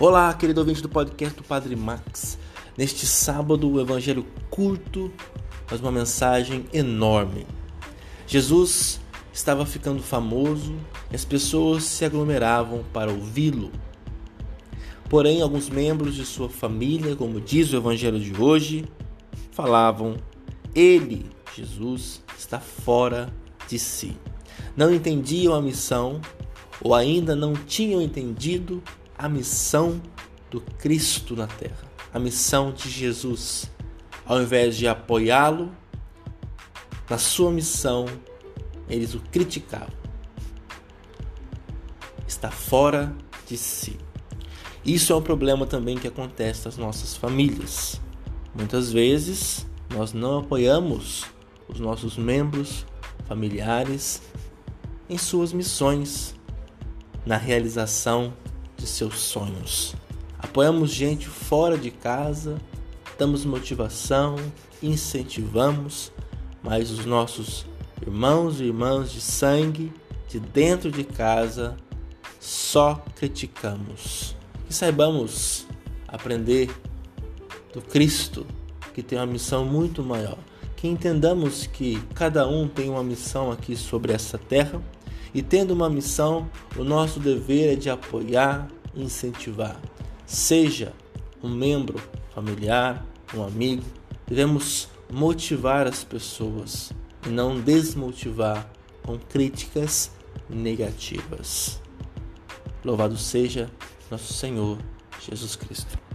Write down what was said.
Olá, querido ouvinte do podcast do Padre Max. Neste sábado, o evangelho curto, mas uma mensagem enorme. Jesus estava ficando famoso e as pessoas se aglomeravam para ouvi-lo. Porém, alguns membros de sua família, como diz o evangelho de hoje, falavam: Ele, Jesus, está fora de si. Não entendiam a missão ou ainda não tinham entendido a missão do Cristo na terra, a missão de Jesus. Ao invés de apoiá-lo na sua missão, eles o criticavam. Está fora de si. Isso é um problema também que acontece nas nossas famílias. Muitas vezes nós não apoiamos os nossos membros familiares em suas missões, na realização de seus sonhos. Apoiamos gente fora de casa, damos motivação, incentivamos, mas os nossos irmãos e irmãs de sangue de dentro de casa só criticamos. Que saibamos aprender do Cristo, que tem uma missão muito maior. Que entendamos que cada um tem uma missão aqui sobre essa terra e tendo uma missão, o nosso dever é de apoiar e incentivar. Seja um membro familiar, um amigo, devemos motivar as pessoas e não desmotivar com críticas negativas. Louvado seja nosso Senhor Jesus Cristo.